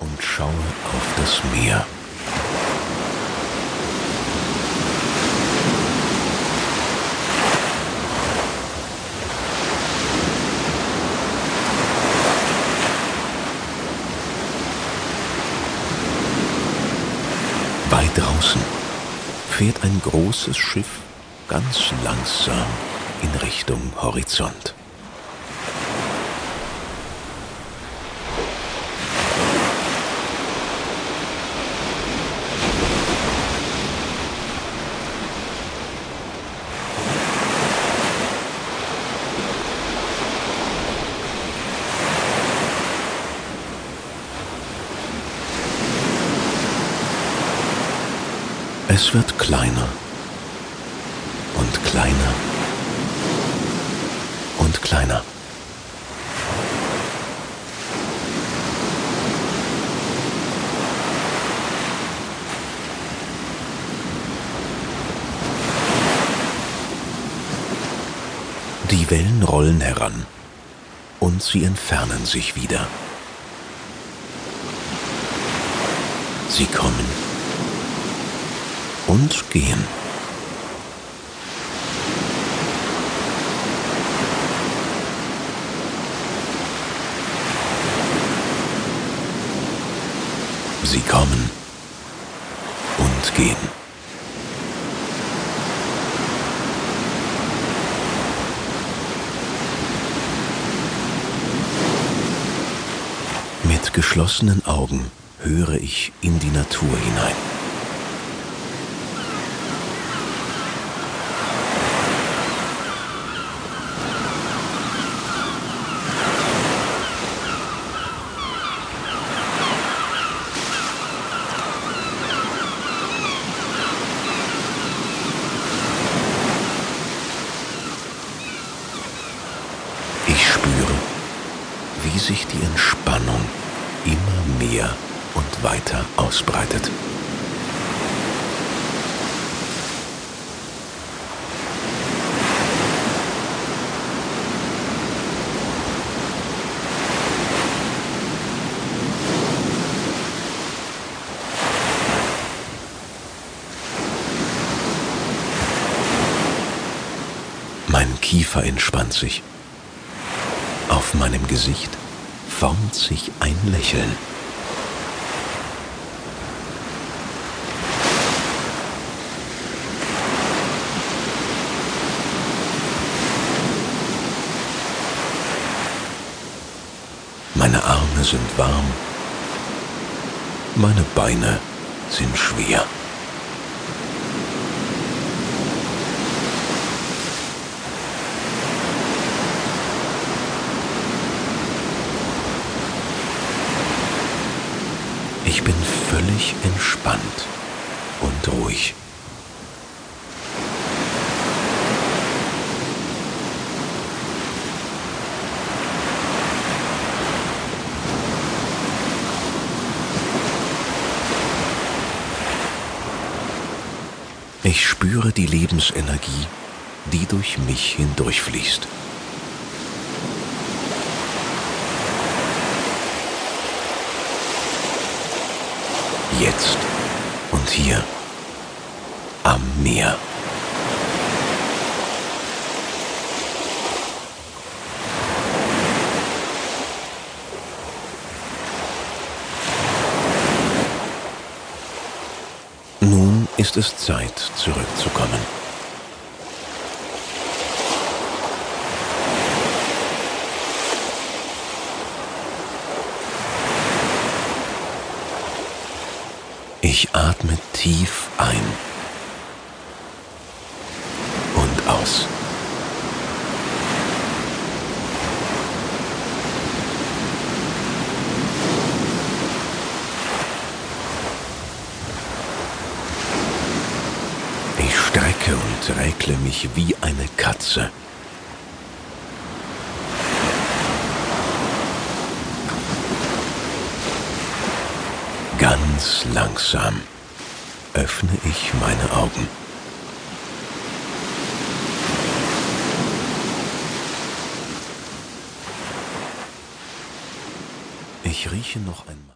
und schaue auf das Meer. Weit draußen fährt ein großes Schiff ganz langsam in Richtung Horizont. Es wird kleiner und kleiner und kleiner. Die Wellen rollen heran und sie entfernen sich wieder. Sie kommen und gehen. Sie kommen und gehen. Mit geschlossenen Augen höre ich in die Natur hinein. Wie sich die Entspannung immer mehr und weiter ausbreitet. Mein Kiefer entspannt sich. Auf meinem Gesicht formt sich ein Lächeln. Meine Arme sind warm, meine Beine sind schwer. Ich bin völlig entspannt und ruhig. Ich spüre die Lebensenergie, die durch mich hindurchfließt. Jetzt und hier am Meer. Nun ist es Zeit, zurückzukommen. Ich atme tief ein und aus. Ich strecke und räkle mich wie eine Katze. Ganz langsam öffne ich meine Augen. Ich rieche noch einmal.